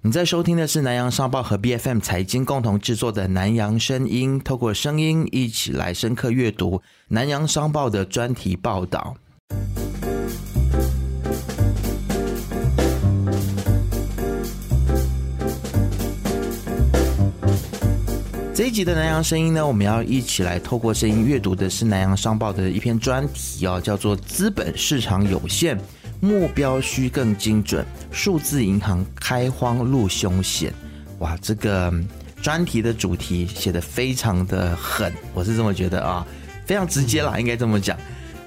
你在收听的是南洋商报和 B F M 财经共同制作的《南洋声音》，透过声音一起来深刻阅读南洋商报的专题报道。这一集的南洋声音呢，我们要一起来透过声音阅读的是南洋商报的一篇专题哦，叫做“资本市场有限”。目标需更精准，数字银行开荒路凶险。哇，这个专题的主题写的非常的狠，我是这么觉得啊，非常直接啦，应该这么讲。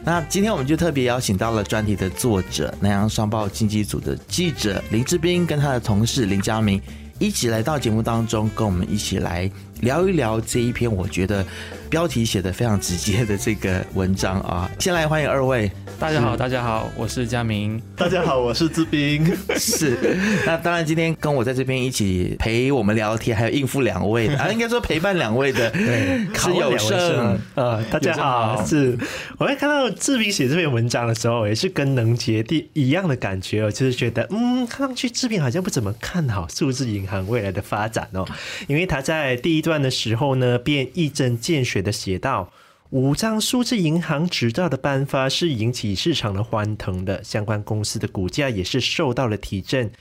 那今天我们就特别邀请到了专题的作者，南洋商报经济组的记者林志斌，跟他的同事林佳明一起来到节目当中，跟我们一起来聊一聊这一篇我觉得标题写的非常直接的这个文章啊。先来欢迎二位。大家好，大家好，我是佳明。大家好，我是志斌。是，那当然今天跟我在这边一起陪我们聊天，还有应付两位的啊，应该说陪伴两位的，对，是有胜。呃，大家好，是。我在看到志斌写这篇文章的时候，也是跟能杰第一样的感觉哦，就是觉得，嗯，看上去志斌好像不怎么看好数字银行未来的发展哦，因为他在第一段的时候呢，便一针见血的写道。五张数字银行执照的颁发是引起市场的欢腾的，相关公司的股价也是受到了提振。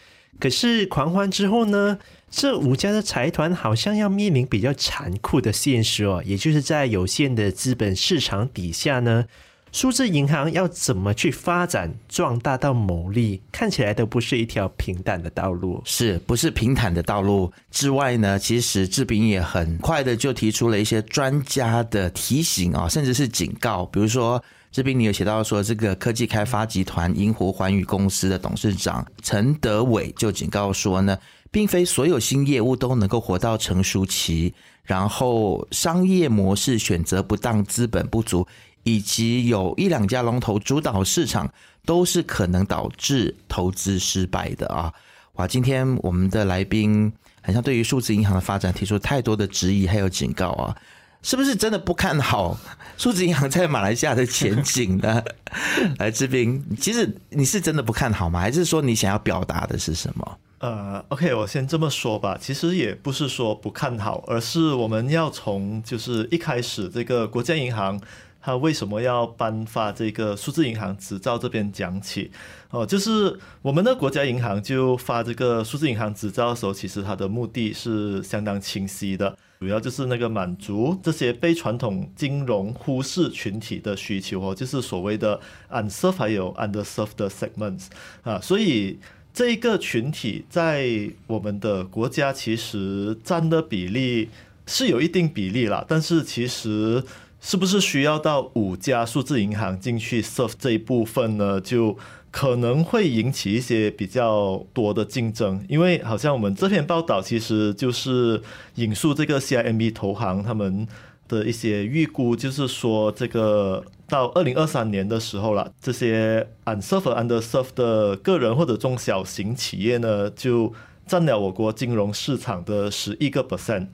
可是狂欢之后呢，这五家的财团好像要面临比较残酷的现实哦，也就是在有限的资本市场底下呢。数字银行要怎么去发展壮大到牟利，看起来都不是一条平坦的道路，是不是平坦的道路之外呢？其实志斌也很快的就提出了一些专家的提醒啊，甚至是警告。比如说，志斌你有写到说，这个科技开发集团银湖环宇公司的董事长陈德伟就警告说呢，并非所有新业务都能够活到成熟期，然后商业模式选择不当，资本不足。以及有一两家龙头主导市场，都是可能导致投资失败的啊！哇，今天我们的来宾好像对于数字银行的发展提出太多的质疑还有警告啊！是不是真的不看好数字银行在马来西亚的前景呢？来，志斌，其实你是真的不看好吗？还是说你想要表达的是什么？呃，OK，我先这么说吧。其实也不是说不看好，而是我们要从就是一开始这个国家银行。他为什么要颁发这个数字银行执照？这边讲起哦，就是我们的国家银行就发这个数字银行执照的时候，其实它的目的是相当清晰的，主要就是那个满足这些被传统金融忽视群体的需求哦，就是所谓的 unserved 还有 underserved segments 啊，所以这一个群体在我们的国家其实占的比例是有一定比例啦，但是其实。是不是需要到五家数字银行进去 serve 这一部分呢？就可能会引起一些比较多的竞争，因为好像我们这篇报道其实就是引述这个 CIMB 投行他们的一些预估，就是说这个到二零二三年的时候了，这些 unserved underserved 的个人或者中小型企业呢，就占了我国金融市场的十一个 percent。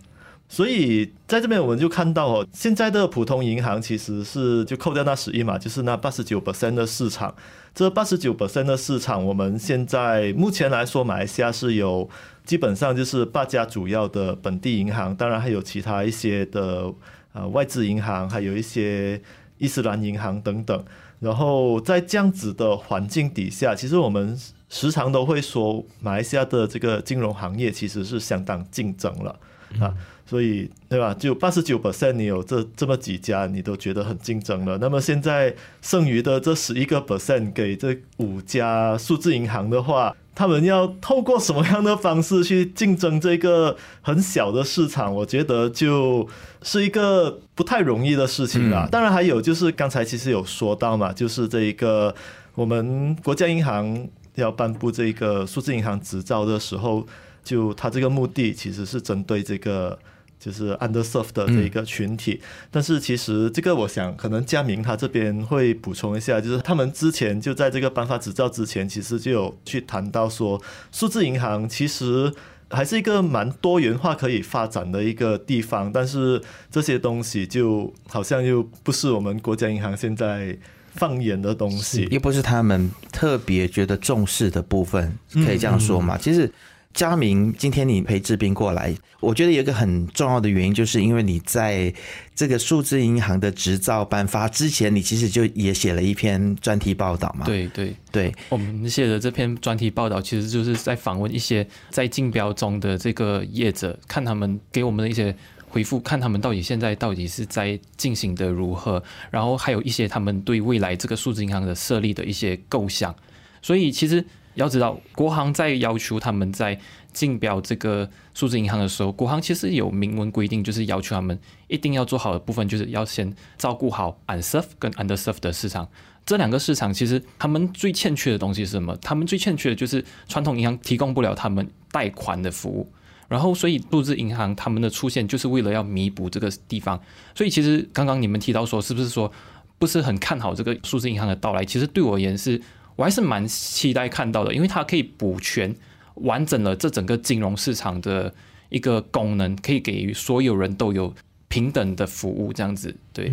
所以在这边我们就看到哦，现在的普通银行其实是就扣掉那十亿嘛，就是那八十九 percent 的市场。这八十九 percent 的市场，我们现在目前来说，马来西亚是有基本上就是八家主要的本地银行，当然还有其他一些的呃外资银行，还有一些伊斯兰银行等等。然后在这样子的环境底下，其实我们时常都会说，马来西亚的这个金融行业其实是相当竞争了啊。所以，对吧？就八十九 percent，你有这这么几家，你都觉得很竞争了。那么现在剩余的这十一个 percent 给这五家数字银行的话，他们要透过什么样的方式去竞争这个很小的市场？我觉得就是一个不太容易的事情了。当然，还有就是刚才其实有说到嘛，就是这一个我们国家银行要颁布这个数字银行执照的时候，就它这个目的其实是针对这个。就是 underserved 的这一个群体，但是其实这个我想可能佳明他这边会补充一下，就是他们之前就在这个颁发执照之前，其实就有去谈到说，数字银行其实还是一个蛮多元化可以发展的一个地方，但是这些东西就好像又不是我们国家银行现在放眼的东西，又不是他们特别觉得重视的部分，可以这样说嘛？其实。佳明，今天你陪志斌过来，我觉得有一个很重要的原因，就是因为你在这个数字银行的执照颁发之前，你其实就也写了一篇专题报道嘛。对对对，我们写的这篇专题报道，其实就是在访问一些在竞标中的这个业者，看他们给我们的一些回复，看他们到底现在到底是在进行的如何，然后还有一些他们对未来这个数字银行的设立的一些构想。所以其实。要知道，国行在要求他们在竞标这个数字银行的时候，国行其实有明文规定，就是要求他们一定要做好的部分，就是要先照顾好 UNSERF 跟 underserved 的市场。这两个市场其实他们最欠缺的东西是什么？他们最欠缺的就是传统银行提供不了他们贷款的服务。然后，所以数字银行他们的出现就是为了要弥补这个地方。所以，其实刚刚你们提到说，是不是说不是很看好这个数字银行的到来？其实对我而言是。我还是蛮期待看到的，因为它可以补全完整了这整个金融市场的一个功能，可以给予所有人都有平等的服务，这样子对。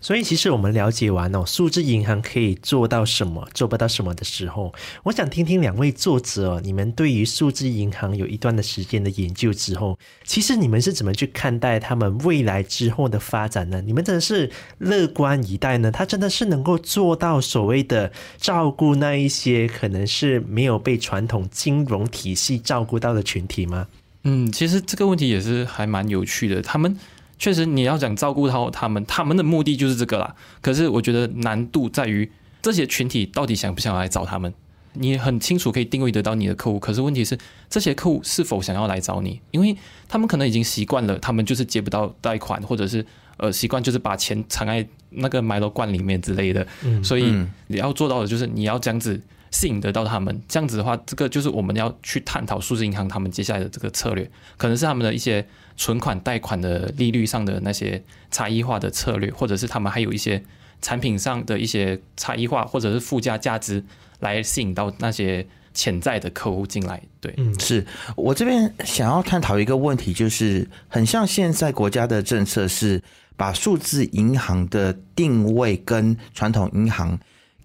所以，其实我们了解完哦，数字银行可以做到什么，做不到什么的时候，我想听听两位作者，你们对于数字银行有一段的时间的研究之后，其实你们是怎么去看待他们未来之后的发展呢？你们真的是乐观以待呢？他真的是能够做到所谓的照顾那一些可能是没有被传统金融体系照顾到的群体吗？嗯，其实这个问题也是还蛮有趣的，他们。确实，你要讲照顾到他们，他们的目的就是这个啦。可是我觉得难度在于这些群体到底想不想来找他们。你很清楚可以定位得到你的客户，可是问题是这些客户是否想要来找你？因为他们可能已经习惯了，他们就是接不到贷款，或者是呃习惯就是把钱藏在那个买楼罐里面之类的。所以你要做到的就是你要这样子。吸引得到他们，这样子的话，这个就是我们要去探讨数字银行他们接下来的这个策略，可能是他们的一些存款贷款的利率上的那些差异化的策略，或者是他们还有一些产品上的一些差异化，或者是附加价值来吸引到那些潜在的客户进来。对，嗯，是我这边想要探讨一个问题，就是很像现在国家的政策是把数字银行的定位跟传统银行。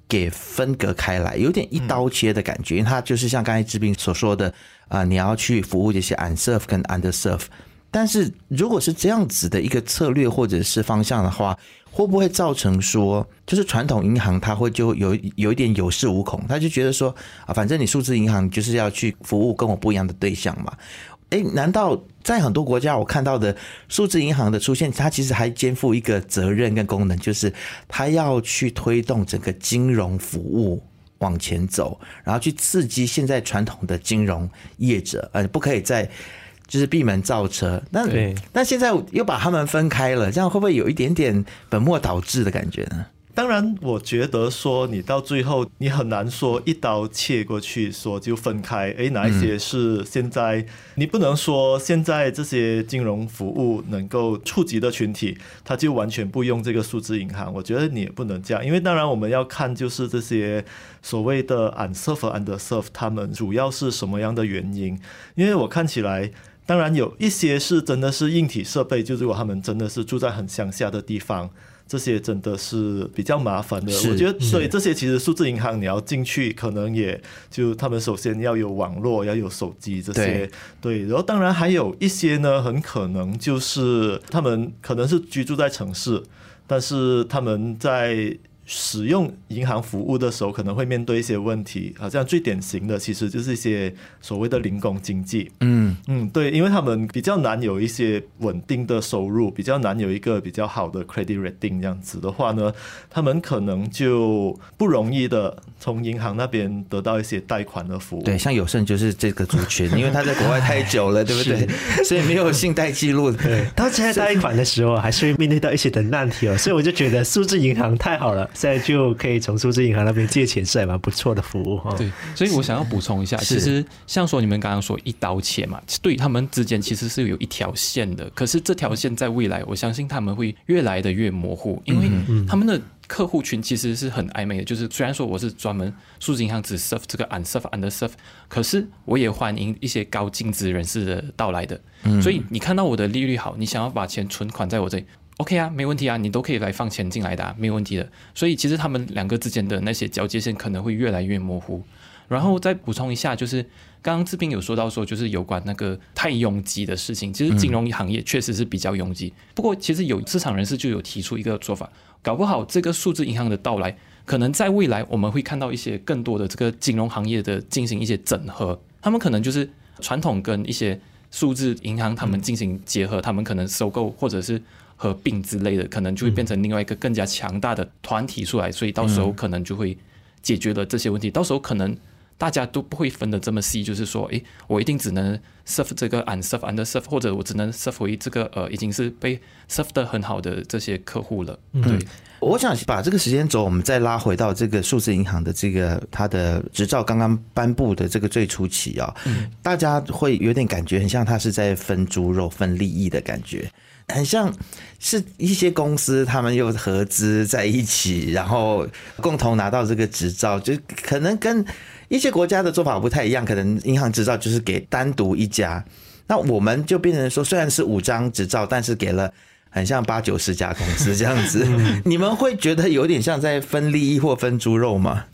给分隔开来，有点一刀切的感觉，因为它就是像刚才志斌所说的啊，你要去服务这些 unserve 跟 underserve。但是如果是这样子的一个策略或者是方向的话，会不会造成说，就是传统银行它会就有有一点有恃无恐，他就觉得说啊，反正你数字银行就是要去服务跟我不一样的对象嘛。哎，难道在很多国家我看到的数字银行的出现，它其实还肩负一个责任跟功能，就是它要去推动整个金融服务往前走，然后去刺激现在传统的金融业者，呃，不可以再就是闭门造车。那那现在又把他们分开了，这样会不会有一点点本末倒置的感觉呢？当然，我觉得说你到最后你很难说一刀切过去，说就分开。诶，哪一些是现在你不能说现在这些金融服务能够触及的群体，他就完全不用这个数字银行。我觉得你也不能这样，因为当然我们要看就是这些所谓的 unserve underserve，他们主要是什么样的原因？因为我看起来，当然有一些是真的是硬体设备，就如果他们真的是住在很乡下的地方。这些真的是比较麻烦的，我觉得，所以这些其实数字银行你要进去，可能也就他们首先要有网络，要有手机这些，对，然后当然还有一些呢，很可能就是他们可能是居住在城市，但是他们在。使用银行服务的时候，可能会面对一些问题，好像最典型的其实就是一些所谓的零工经济。嗯嗯，对，因为他们比较难有一些稳定的收入，比较难有一个比较好的 credit rating，这样子的话呢，他们可能就不容易的从银行那边得到一些贷款的服务。对，像有胜就是这个族群，因为他在国外太久了，对不对？所以没有信贷记录。对，当现在贷款的时候，还是会面对到一些的难题哦。所以我就觉得数字银行太好了。现在就可以从数字银行那边借钱，是还蛮不错的服务哈。对，所以我想要补充一下，其实像说你们刚刚说一刀切嘛，对他们之间其实是有一条线的。可是这条线在未来，我相信他们会越来的越模糊，因为他们的客户群其实是很暧昧的。就是虽然说我是专门数字银行只 serve 这个 unserve underserve，可是我也欢迎一些高净值人士的到来的。所以你看到我的利率好，你想要把钱存款在我这里。OK 啊，没问题啊，你都可以来放钱进来的，没有问题的。所以其实他们两个之间的那些交界线可能会越来越模糊。然后再补充一下，就是刚刚志斌有说到说，就是有关那个太拥挤的事情。其实金融行业确实是比较拥挤，不过其实有市场人士就有提出一个说法，搞不好这个数字银行的到来，可能在未来我们会看到一些更多的这个金融行业的进行一些整合，他们可能就是传统跟一些数字银行他们进行结合，他们可能收购或者是合并之类的，可能就会变成另外一个更加强大的团体出来，所以到时候可能就会解决了这些问题，到时候可能。大家都不会分得这么细，就是说，诶，我一定只能 serve 这个，and serve under serve，或者我只能 serve 回这个呃已经是被 serve 的很好的这些客户了。对，我想把这个时间轴我们再拉回到这个数字银行的这个它的执照刚刚颁布的这个最初期啊，大家会有点感觉很像它是在分猪肉、分利益的感觉。很像是一些公司，他们又合资在一起，然后共同拿到这个执照，就可能跟一些国家的做法不太一样。可能银行执照就是给单独一家，那我们就变成说，虽然是五张执照，但是给了 很像八九十家公司这样子。你们会觉得有点像在分利益或分猪肉吗？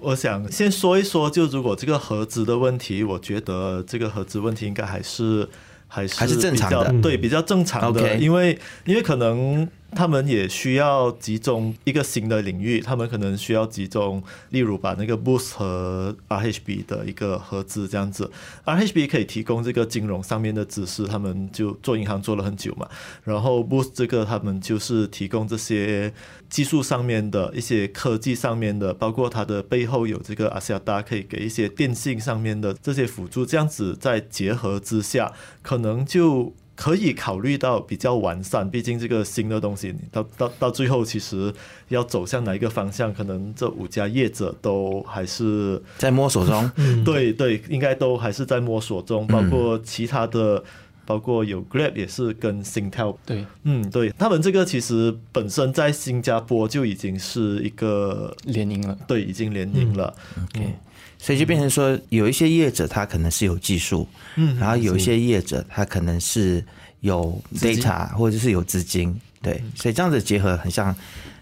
我想先说一说，就如果这个合资的问题，我觉得这个合资问题应该还是。还是还是正常的，对，比较正常的，因为因为可能。他们也需要集中一个新的领域，他们可能需要集中，例如把那个 Boost 和 RHB 的一个合资这样子，RHB 可以提供这个金融上面的知识，他们就做银行做了很久嘛，然后 Boost 这个他们就是提供这些技术上面的一些科技上面的，包括它的背后有这个阿西亚达可以给一些电信上面的这些辅助，这样子在结合之下，可能就。可以考虑到比较完善，毕竟这个新的东西，到到到最后，其实要走向哪一个方向，可能这五家业者都还是在摸索中。对对，应该都还是在摸索中，包括其他的，包括有 Grab 也是跟心跳。对，嗯，对他们这个其实本身在新加坡就已经是一个联营了，对，已经联营了。OK。所以就变成说，有一些业者他可能是有技术，嗯，然后有一些业者他可能是有 data 或者是有资金，对，所以这样子结合很像，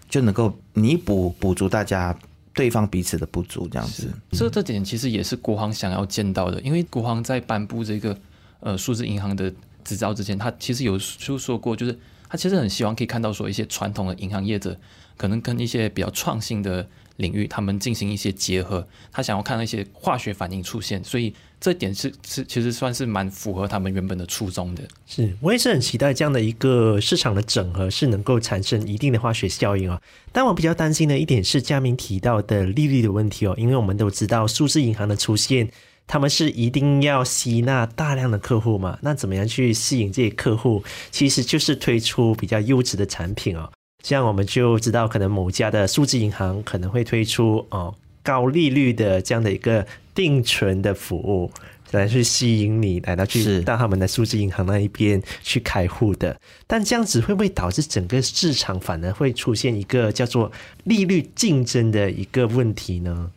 就能够弥补补足大家对方彼此的不足，这样子。这这点其实也是国行想要见到的，因为国行在颁布这个呃数字银行的执照之前，他其实有就说过，就是他其实很希望可以看到说一些传统的银行业者可能跟一些比较创新的。领域，他们进行一些结合，他想要看到一些化学反应出现，所以这点是是其实算是蛮符合他们原本的初衷的。是我也是很期待这样的一个市场的整合是能够产生一定的化学效应哦。但我比较担心的一点是佳明提到的利率的问题哦，因为我们都知道数字银行的出现，他们是一定要吸纳大量的客户嘛，那怎么样去吸引这些客户，其实就是推出比较优质的产品哦。这样我们就知道，可能某家的数字银行可能会推出哦高利率的这样的一个定存的服务，来去吸引你来到去到他们的数字银行那一边去开户的。但这样子会不会导致整个市场反而会出现一个叫做利率竞争的一个问题呢？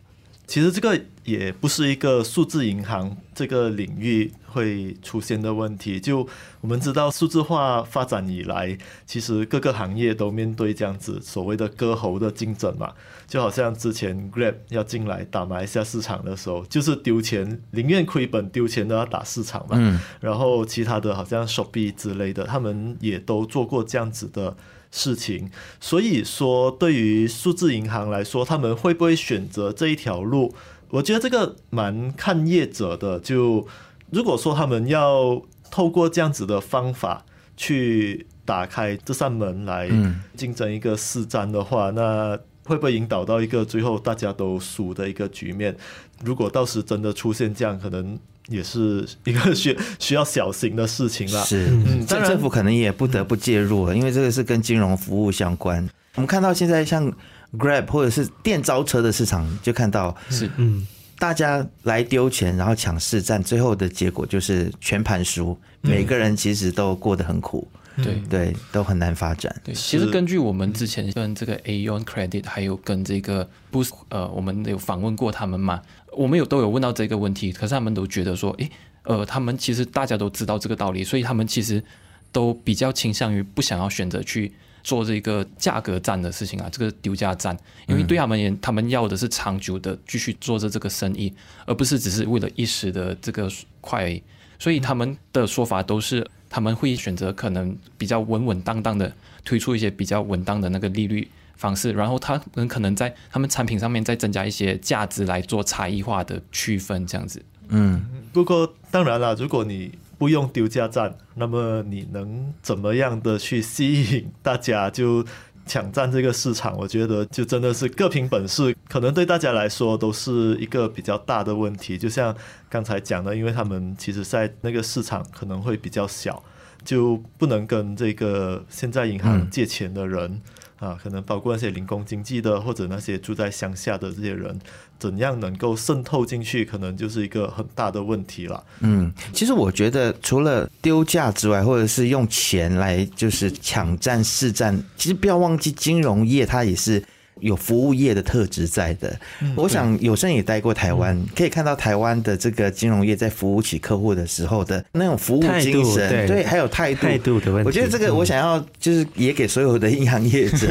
其实这个也不是一个数字银行这个领域会出现的问题。就我们知道，数字化发展以来，其实各个行业都面对这样子所谓的割喉的竞争嘛。就好像之前 Grab 要进来打马来西亚市场的时候，就是丢钱，宁愿亏本丢钱都要打市场嘛。嗯。然后其他的好像 Shopee 之类的，他们也都做过这样子的。事情，所以说对于数字银行来说，他们会不会选择这一条路？我觉得这个蛮看业者的。就如果说他们要透过这样子的方法去打开这扇门来竞争一个市占的话，那会不会引导到一个最后大家都输的一个局面？如果到时真的出现这样，可能。也是一个需需要小心的事情了。是，政政府可能也不得不介入了，因为这个是跟金融服务相关。我们看到现在像 Grab 或者是电召车的市场，就看到是，嗯，大家来丢钱，然后抢市占，最后的结果就是全盘输，每个人其实都过得很苦。对对，都很难发展。对，其实根据我们之前跟这个 Aon Credit，还有跟这个 Boost，呃，我们有访问过他们嘛？我们有都有问到这个问题，可是他们都觉得说，诶，呃，他们其实大家都知道这个道理，所以他们其实都比较倾向于不想要选择去做这个价格战的事情啊，这个丢价战，因为对他们也，他们要的是长久的继续做着这个生意，而不是只是为了一时的这个快，所以他们的说法都是他们会选择可能比较稳稳当当的推出一些比较稳当的那个利率方式，然后他们可能在他们产品上面再增加一些价值来做差异化的区分，这样子。嗯，不过当然了，如果你不用丢价战，那么你能怎么样的去吸引大家就抢占这个市场？我觉得就真的是各凭本事，可能对大家来说都是一个比较大的问题。就像刚才讲的，因为他们其实在那个市场可能会比较小，就不能跟这个现在银行借钱的人。啊，可能包括那些零工经济的，或者那些住在乡下的这些人，怎样能够渗透进去，可能就是一个很大的问题了。嗯，其实我觉得除了丢价之外，或者是用钱来就是抢占市占，其实不要忘记金融业它也是。有服务业的特质在的，我想有生也待过台湾，可以看到台湾的这个金融业在服务起客户的时候的那种服务精神，对，还有态度态度的问题。我觉得这个我想要就是也给所有的银行业者、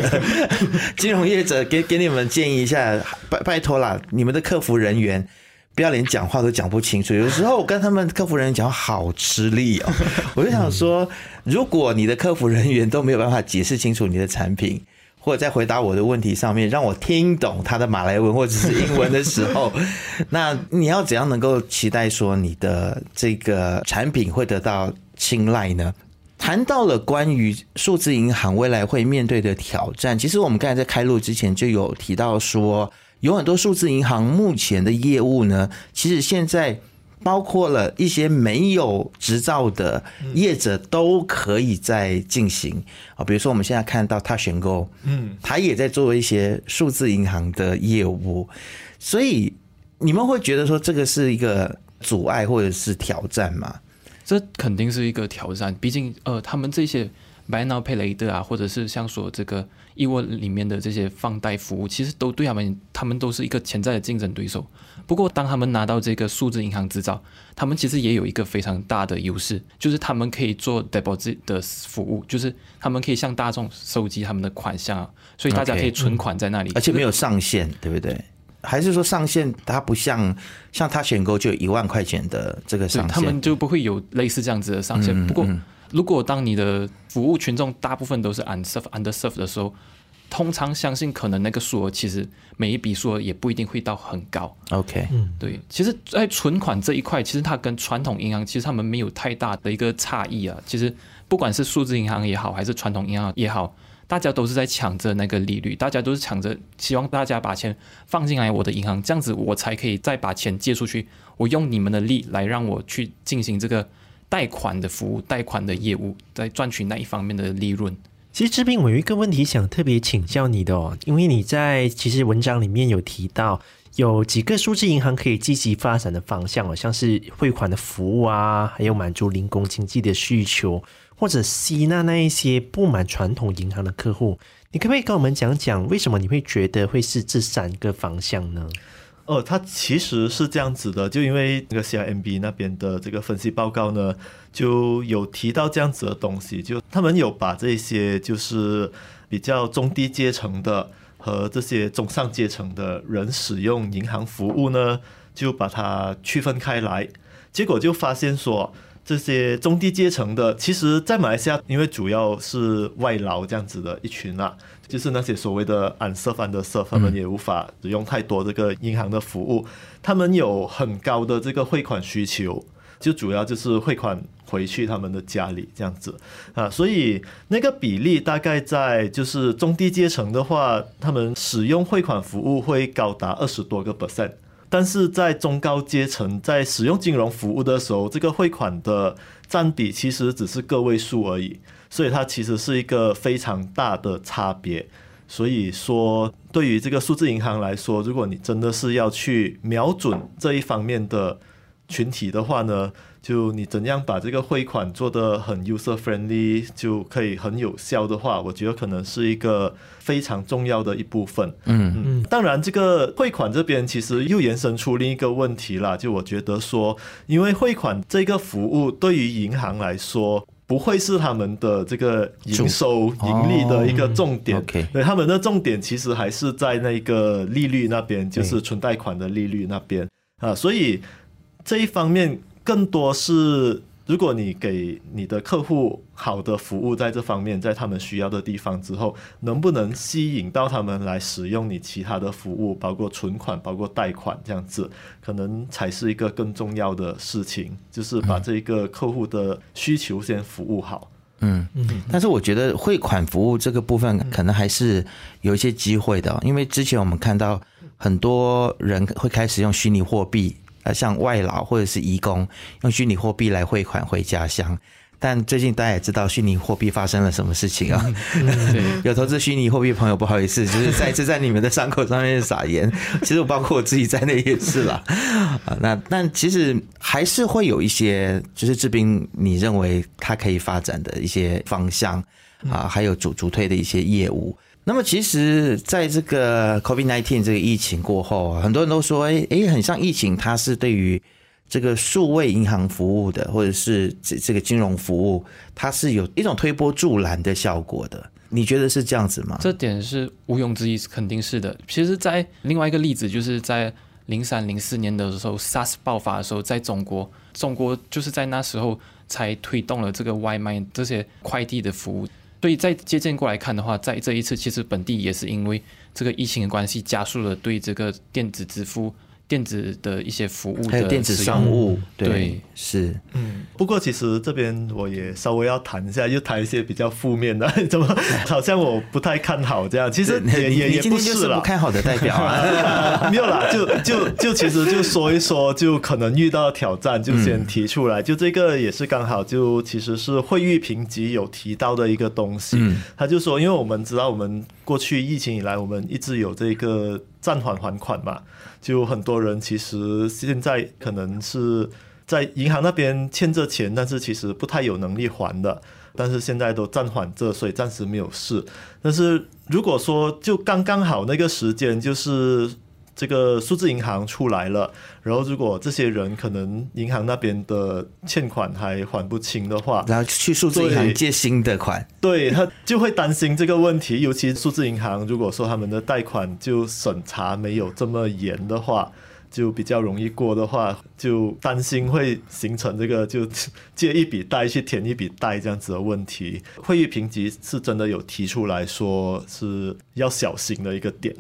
金融业者给给你们建议一下，拜拜托啦，你们的客服人员不要连讲话都讲不清楚，有时候我跟他们客服人员讲好吃力哦。我就想说，如果你的客服人员都没有办法解释清楚你的产品。或者在回答我的问题上面，让我听懂他的马来文或者是英文的时候，那你要怎样能够期待说你的这个产品会得到青睐呢？谈到了关于数字银行未来会面对的挑战，其实我们刚才在开录之前就有提到说，有很多数字银行目前的业务呢，其实现在。包括了一些没有执照的业者都可以在进行啊，比如说我们现在看到他选购，嗯，他也在做一些数字银行的业务，所以你们会觉得说这个是一个阻碍或者是挑战吗？这肯定是一个挑战，毕竟呃，他们这些 Buy Now Pay Later 啊，或者是像说这个。易沃里面的这些放贷服务，其实都对他们，他们都是一个潜在的竞争对手。不过，当他们拿到这个数字银行执照，他们其实也有一个非常大的优势，就是他们可以做 deposit 的服务，就是他们可以向大众收集他们的款项，所以大家可以存款在那里，而且没有上限，对不对？还是说上限它不像像他选购就一万块钱的这个上限，他们就不会有类似这样子的上限。不过。如果当你的服务群众大部分都是 unserve underserve 的时候，通常相信可能那个数额其实每一笔数额也不一定会到很高。OK，嗯，对，其实，在存款这一块，其实它跟传统银行其实他们没有太大的一个差异啊。其实不管是数字银行也好，还是传统银行也好，大家都是在抢着那个利率，大家都是抢着希望大家把钱放进来我的银行，这样子我才可以再把钱借出去，我用你们的利来让我去进行这个。贷款的服务，贷款的业务，在赚取那一方面的利润。其实志斌，我有一个问题想特别请教你的哦，因为你在其实文章里面有提到，有几个数字银行可以积极发展的方向哦，像是汇款的服务啊，还有满足零工经济的需求，或者吸纳那一些不满传统银行的客户。你可不可以跟我们讲讲，为什么你会觉得会是这三个方向呢？哦，它其实是这样子的，就因为那个 CIMB 那边的这个分析报告呢，就有提到这样子的东西，就他们有把这些就是比较中低阶层的和这些中上阶层的人使用银行服务呢，就把它区分开来，结果就发现说。这些中低阶层的，其实，在马来西亚，因为主要是外劳这样子的一群啊，就是那些所谓的安设范的设，他们也无法使用太多这个银行的服务，他们有很高的这个汇款需求，就主要就是汇款回去他们的家里这样子啊，所以那个比例大概在就是中低阶层的话，他们使用汇款服务会高达二十多个 percent。但是在中高阶层在使用金融服务的时候，这个汇款的占比其实只是个位数而已，所以它其实是一个非常大的差别。所以说，对于这个数字银行来说，如果你真的是要去瞄准这一方面的群体的话呢？就你怎样把这个汇款做得很 user friendly，就可以很有效的话，我觉得可能是一个非常重要的一部分。嗯嗯，当然，这个汇款这边其实又延伸出另一个问题啦。就我觉得说，因为汇款这个服务对于银行来说，不会是他们的这个营收盈利的一个重点。对，他们的重点其实还是在那个利率那边，就是存贷款的利率那边啊，所以这一方面更多是。如果你给你的客户好的服务，在这方面，在他们需要的地方之后，能不能吸引到他们来使用你其他的服务，包括存款、包括贷款这样子，可能才是一个更重要的事情，就是把这个客户的需求先服务好。嗯嗯。但是我觉得汇款服务这个部分，可能还是有一些机会的，因为之前我们看到很多人会开始用虚拟货币。呃，像外劳或者是移工用虚拟货币来汇款回家乡，但最近大家也知道虚拟货币发生了什么事情啊？有投资虚拟货币朋友，不好意思，就是再次在你们的伤口上面撒盐。其实我包括我自己在内也是啦。啊，那但其实还是会有一些，就是志斌，你认为它可以发展的一些方向啊，还有主主推的一些业务。那么其实，在这个 COVID-19 这个疫情过后啊，很多人都说，哎哎，很像疫情，它是对于这个数位银行服务的，或者是这这个金融服务，它是有一种推波助澜的效果的。你觉得是这样子吗？这点是毋庸置疑，肯定是的。其实，在另外一个例子，就是在零三零四年的时候，SARS 爆发的时候，在中国，中国就是在那时候才推动了这个外卖这些快递的服务。所以，在借鉴过来看的话，在这一次，其实本地也是因为这个疫情的关系，加速了对这个电子支付。电子的一些服务，还有电子商务，对，是，嗯。不过其实这边我也稍微要谈一下，又谈一些比较负面的，怎么 好像我不太看好这样。其实也也也不是了，不看好的代表啊，没有啦，就就就其实就说一说，就可能遇到挑战，就先提出来。就这个也是刚好，就其实是会议评级有提到的一个东西。他就说，因为我们知道，我们过去疫情以来，我们一直有这个暂缓还款嘛。就很多人其实现在可能是在银行那边欠着钱，但是其实不太有能力还的，但是现在都暂缓着，所以暂时没有事。但是如果说就刚刚好那个时间，就是。这个数字银行出来了，然后如果这些人可能银行那边的欠款还还不清的话，然后去数字银行借新的款，对他就会担心这个问题。尤其数字银行如果说他们的贷款就审查没有这么严的话，就比较容易过的话，就担心会形成这个就借一笔贷去填一笔贷这样子的问题。会议评级是真的有提出来说是要小心的一个点。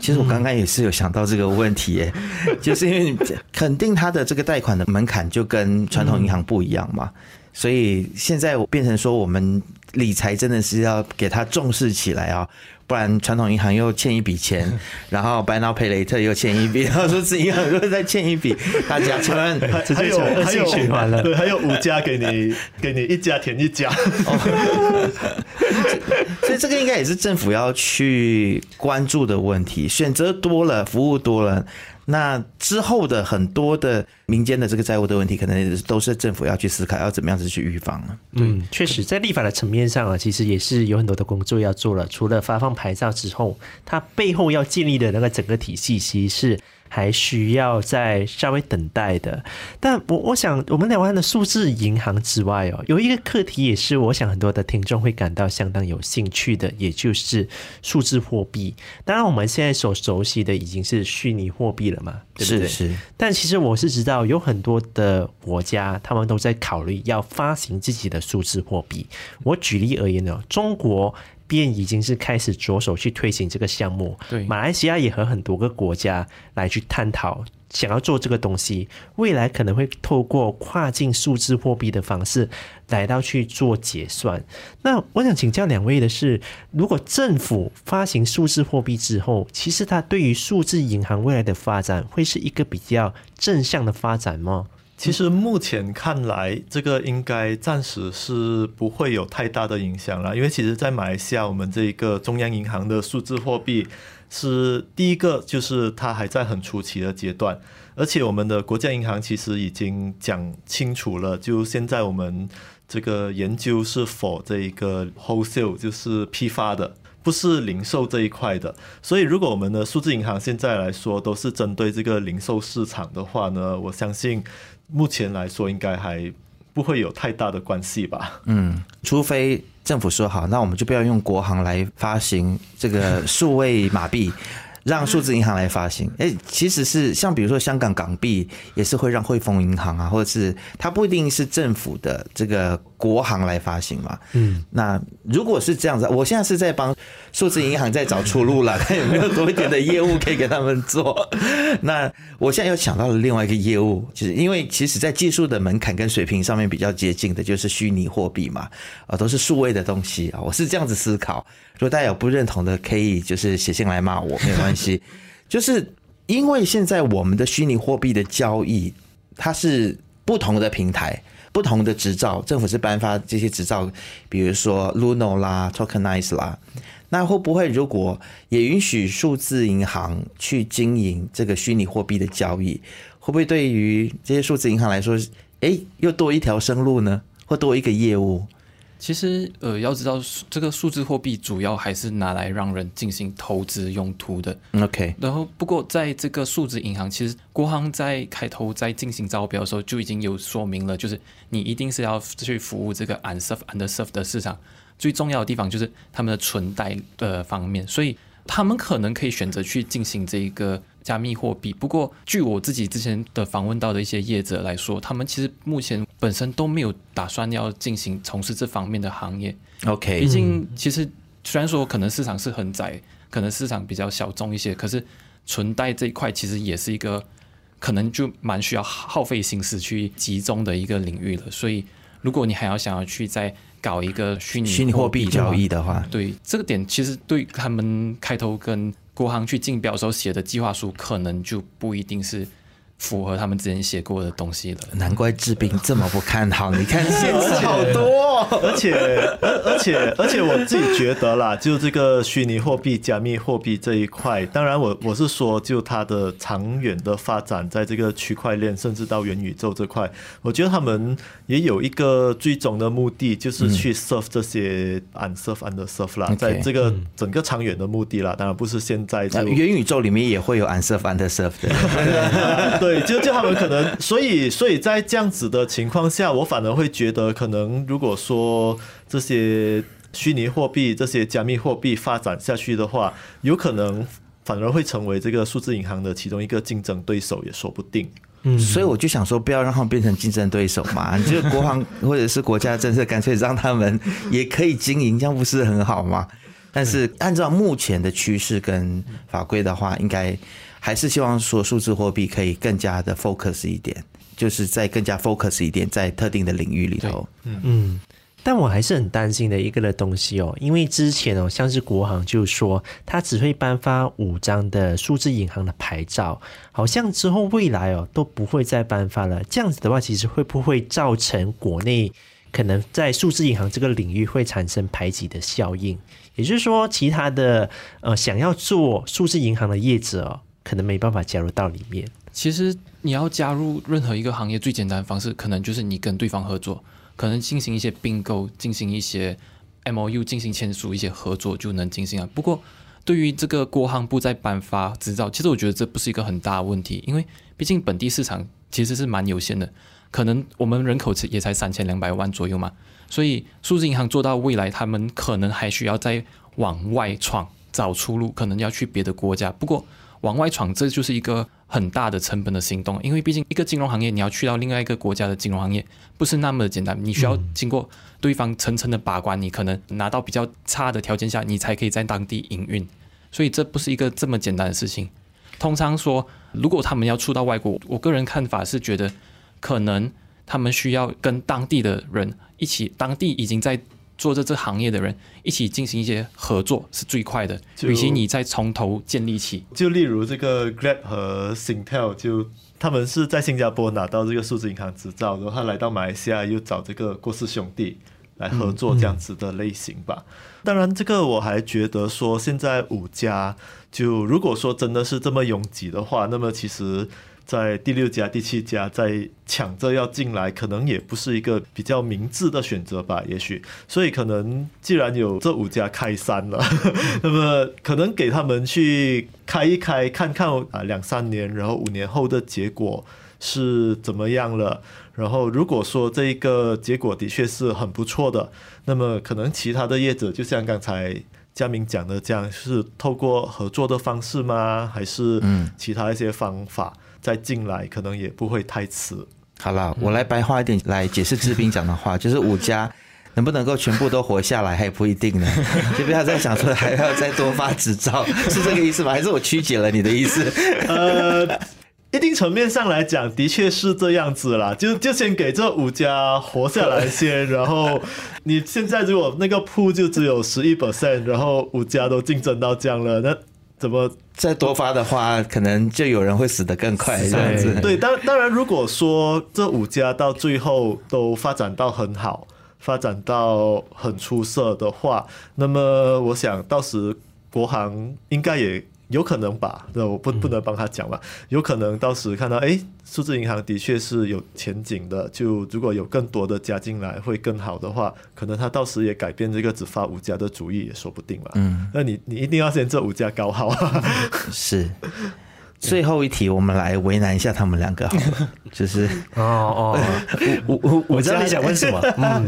其实我刚刚也是有想到这个问题，耶，就是因为肯定他的这个贷款的门槛就跟传统银行不一样嘛，所以现在变成说我们理财真的是要给他重视起来啊。不然，传统银行又欠一笔钱，然后 Buy Now Pay Later 又欠一笔，然后数字银行又再欠一笔，大家千万还有还有循环了，对，还有五家给你 给你一家填一家，所以这个应该也是政府要去关注的问题，选择多了，服务多了。那之后的很多的民间的这个债务的问题，可能都是政府要去思考，要怎么样子去预防了。嗯，确实，在立法的层面上啊，其实也是有很多的工作要做了。除了发放牌照之后，它背后要建立的那个整个体系，其实是。还需要再稍微等待的，但我我想，我们台湾的数字银行之外哦，有一个课题也是我想很多的听众会感到相当有兴趣的，也就是数字货币。当然，我们现在所熟悉的已经是虚拟货币了嘛，对不对？是。但其实我是知道，有很多的国家他们都在考虑要发行自己的数字货币。我举例而言呢，中国。便已经是开始着手去推行这个项目。对，马来西亚也和很多个国家来去探讨，想要做这个东西。未来可能会透过跨境数字货币的方式来到去做结算。那我想请教两位的是，如果政府发行数字货币之后，其实它对于数字银行未来的发展会是一个比较正向的发展吗？其实目前看来，这个应该暂时是不会有太大的影响了，因为其实，在马来西亚，我们这一个中央银行的数字货币是第一个，就是它还在很初期的阶段，而且我们的国家银行其实已经讲清楚了，就现在我们这个研究是否这一个 wholesale 就是批发的，不是零售这一块的，所以如果我们的数字银行现在来说都是针对这个零售市场的话呢，我相信。目前来说，应该还不会有太大的关系吧。嗯，除非政府说好，那我们就不要用国行来发行这个数位马币。让数字银行来发行，哎，其实是像比如说香港港币也是会让汇丰银行啊，或者是它不一定是政府的这个国行来发行嘛。嗯，那如果是这样子，我现在是在帮数字银行在找出路了，看 有没有多一点的业务可以给他们做。那我现在又想到了另外一个业务，就是因为其实在技术的门槛跟水平上面比较接近的，就是虚拟货币嘛，啊，都是数位的东西啊，我是这样子思考。如果大家有不认同的，可以就是写信来骂我，没有关系。就是因为现在我们的虚拟货币的交易，它是不同的平台、不同的执照，政府是颁发这些执照，比如说 Luno 啦、Tokenize 啦，那会不会如果也允许数字银行去经营这个虚拟货币的交易，会不会对于这些数字银行来说，哎，又多一条生路呢？或多一个业务？其实，呃，要知道这个数字货币主要还是拿来让人进行投资用途的。OK，然后不过在这个数字银行，其实国行在开头在进行招标的时候就已经有说明了，就是你一定是要去服务这个 unserved underserved 的市场。最重要的地方就是他们的存贷的方面，所以他们可能可以选择去进行这一个。加密货币。不过，据我自己之前的访问到的一些业者来说，他们其实目前本身都没有打算要进行从事这方面的行业。OK，毕竟其实虽然说可能市场是很窄，可能市场比较小众一些，可是存贷这一块其实也是一个可能就蛮需要耗费心思去集中的一个领域了。所以，如果你还要想要去再搞一个虚拟虚拟货币交易的话，对这个点，其实对他们开头跟。国行去竞标时候写的计划书，可能就不一定是。符合他们之前写过的东西了，难怪志斌这么不看好。你看 限制好多，而且而而且而且我自己觉得啦，就这个虚拟货币、加密货币这一块，当然我我是说，就它的长远的发展，在这个区块链甚至到元宇宙这块，我觉得他们也有一个最终的目的，就是去 serve 这些 unserve and serve 啦，在这个整个长远的目的啦，当然不是现在。元宇宙里面也会有 unserve and serve 的。对，对就就他们可能，所以所以在这样子的情况下，我反而会觉得，可能如果说这些虚拟货币、这些加密货币发展下去的话，有可能反而会成为这个数字银行的其中一个竞争对手，也说不定。嗯，所以我就想说，不要让他们变成竞争对手嘛，就国行或者是国家政策，干脆让他们也可以经营，这样不是很好吗？但是按照目前的趋势跟法规的话，应该。还是希望说数字货币可以更加的 focus 一点，就是在更加 focus 一点在特定的领域里头。嗯嗯，但我还是很担心的一个的东西哦，因为之前哦，像是国行就说它只会颁发五张的数字银行的牌照，好像之后未来哦都不会再颁发了。这样子的话，其实会不会造成国内可能在数字银行这个领域会产生排挤的效应？也就是说，其他的呃想要做数字银行的业者。可能没办法加入到里面。其实你要加入任何一个行业，最简单的方式可能就是你跟对方合作，可能进行一些并购，进行一些 M O U，进行签署一些合作就能进行了。不过对于这个国行部在颁发执照，其实我觉得这不是一个很大的问题，因为毕竟本地市场其实是蛮有限的，可能我们人口也才三千两百万左右嘛，所以数字银行做到未来，他们可能还需要再往外闯找出路，可能要去别的国家。不过往外闯，这就是一个很大的成本的行动，因为毕竟一个金融行业，你要去到另外一个国家的金融行业，不是那么的简单，你需要经过对方层层的把关，你可能拿到比较差的条件下，你才可以在当地营运，所以这不是一个这么简单的事情。通常说，如果他们要出到外国，我个人看法是觉得，可能他们需要跟当地的人一起，当地已经在。做着这行业的人一起进行一些合作是最快的，与其你再从头建立起。就例如这个 Grab 和 Singtel，就他们是在新加坡拿到这个数字银行执照，然后他来到马来西亚又找这个郭氏兄弟来合作这样子的类型吧。当然，这个我还觉得说，现在五家就如果说真的是这么拥挤的话，那么其实。在第六家、第七家在抢着要进来，可能也不是一个比较明智的选择吧？也许，所以可能既然有这五家开山了，那么可能给他们去开一开，看看啊，两三年，然后五年后的结果是怎么样了。然后如果说这一个结果的确是很不错的，那么可能其他的业者就像刚才佳明讲的这样，是透过合作的方式吗？还是其他一些方法再进来，可能也不会太迟。好了，我来白话一点来解释志斌讲的话，就是五家能不能够全部都活下来还不一定呢，就不要再想说还要再多发执照，是这个意思吗？还是我曲解了你的意思？呃，一定层面上来讲，的确是这样子啦。就就先给这五家活下来先，然后你现在如果那个铺就只有十一 percent，然后五家都竞争到这样了，那怎么？再多发的话，可能就有人会死得更快这样子。对，当当然，如果说这五家到最后都发展到很好，发展到很出色的话，那么我想到时国航应该也。有可能吧，那我不不能帮他讲吧。有可能到时看到，哎，数字银行的确是有前景的。就如果有更多的加进来会更好的话，可能他到时也改变这个只发五家的主意也说不定了。嗯，那你你一定要先这五家搞好啊。是。最后一题，我们来为难一下他们两个，就是哦哦，我我我知道你想问什么，嗯，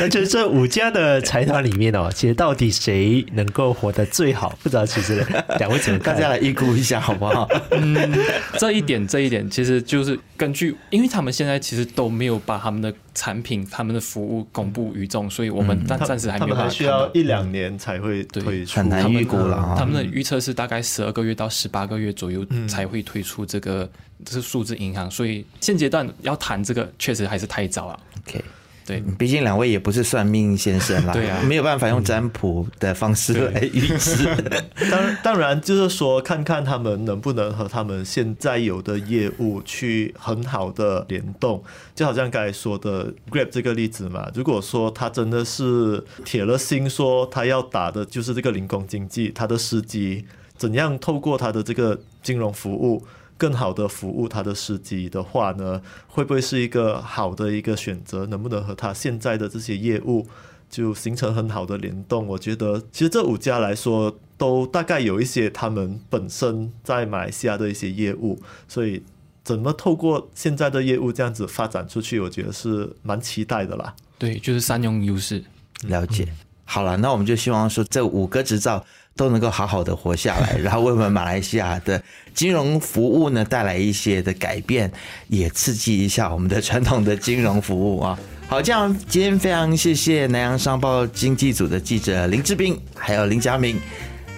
那就是这五家的财团里面哦，其实到底谁能够活得最好？不知道其实两位怎么，大家来预估一下好不好？嗯，这一点这一点其实就是根据，因为他们现在其实都没有把他们的。产品他们的服务公布于众，所以我们暂暂时还没有。他们需要一两年才会推出，很难预估了。他们的预测是大概十二个月到十八个月左右才会推出这个，这是数字银行，所以现阶段要谈这个确实还是太早了。OK。对，毕竟两位也不是算命先生啦，对啊，没有办法用占卜的方式来预知。当当然，就是说看看他们能不能和他们现在有的业务去很好的联动，就好像刚才说的 Grab 这个例子嘛。如果说他真的是铁了心说他要打的就是这个零工经济，他的司机怎样透过他的这个金融服务。更好的服务他的司机的话呢，会不会是一个好的一个选择？能不能和他现在的这些业务就形成很好的联动？我觉得其实这五家来说，都大概有一些他们本身在马来西亚的一些业务，所以怎么透过现在的业务这样子发展出去，我觉得是蛮期待的啦。对，就是三用优势，了解。好了，那我们就希望说这五个执照。都能够好好的活下来，然后为我们马来西亚的金融服务呢带来一些的改变，也刺激一下我们的传统的金融服务啊。好，这样今天非常谢谢南洋商报经济组的记者林志斌还有林佳明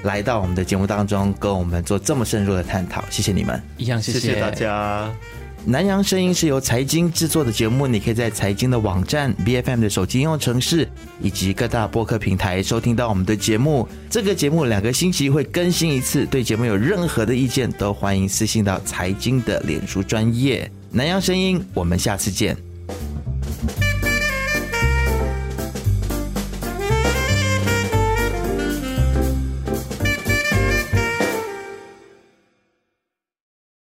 来到我们的节目当中，跟我们做这么深入的探讨，谢谢你们，一样谢谢大家。南洋声音是由财经制作的节目，你可以在财经的网站、B F M 的手机应用程式以及各大播客平台收听到我们的节目。这个节目两个星期会更新一次，对节目有任何的意见都欢迎私信到财经的脸书专业。南洋声音，我们下次见。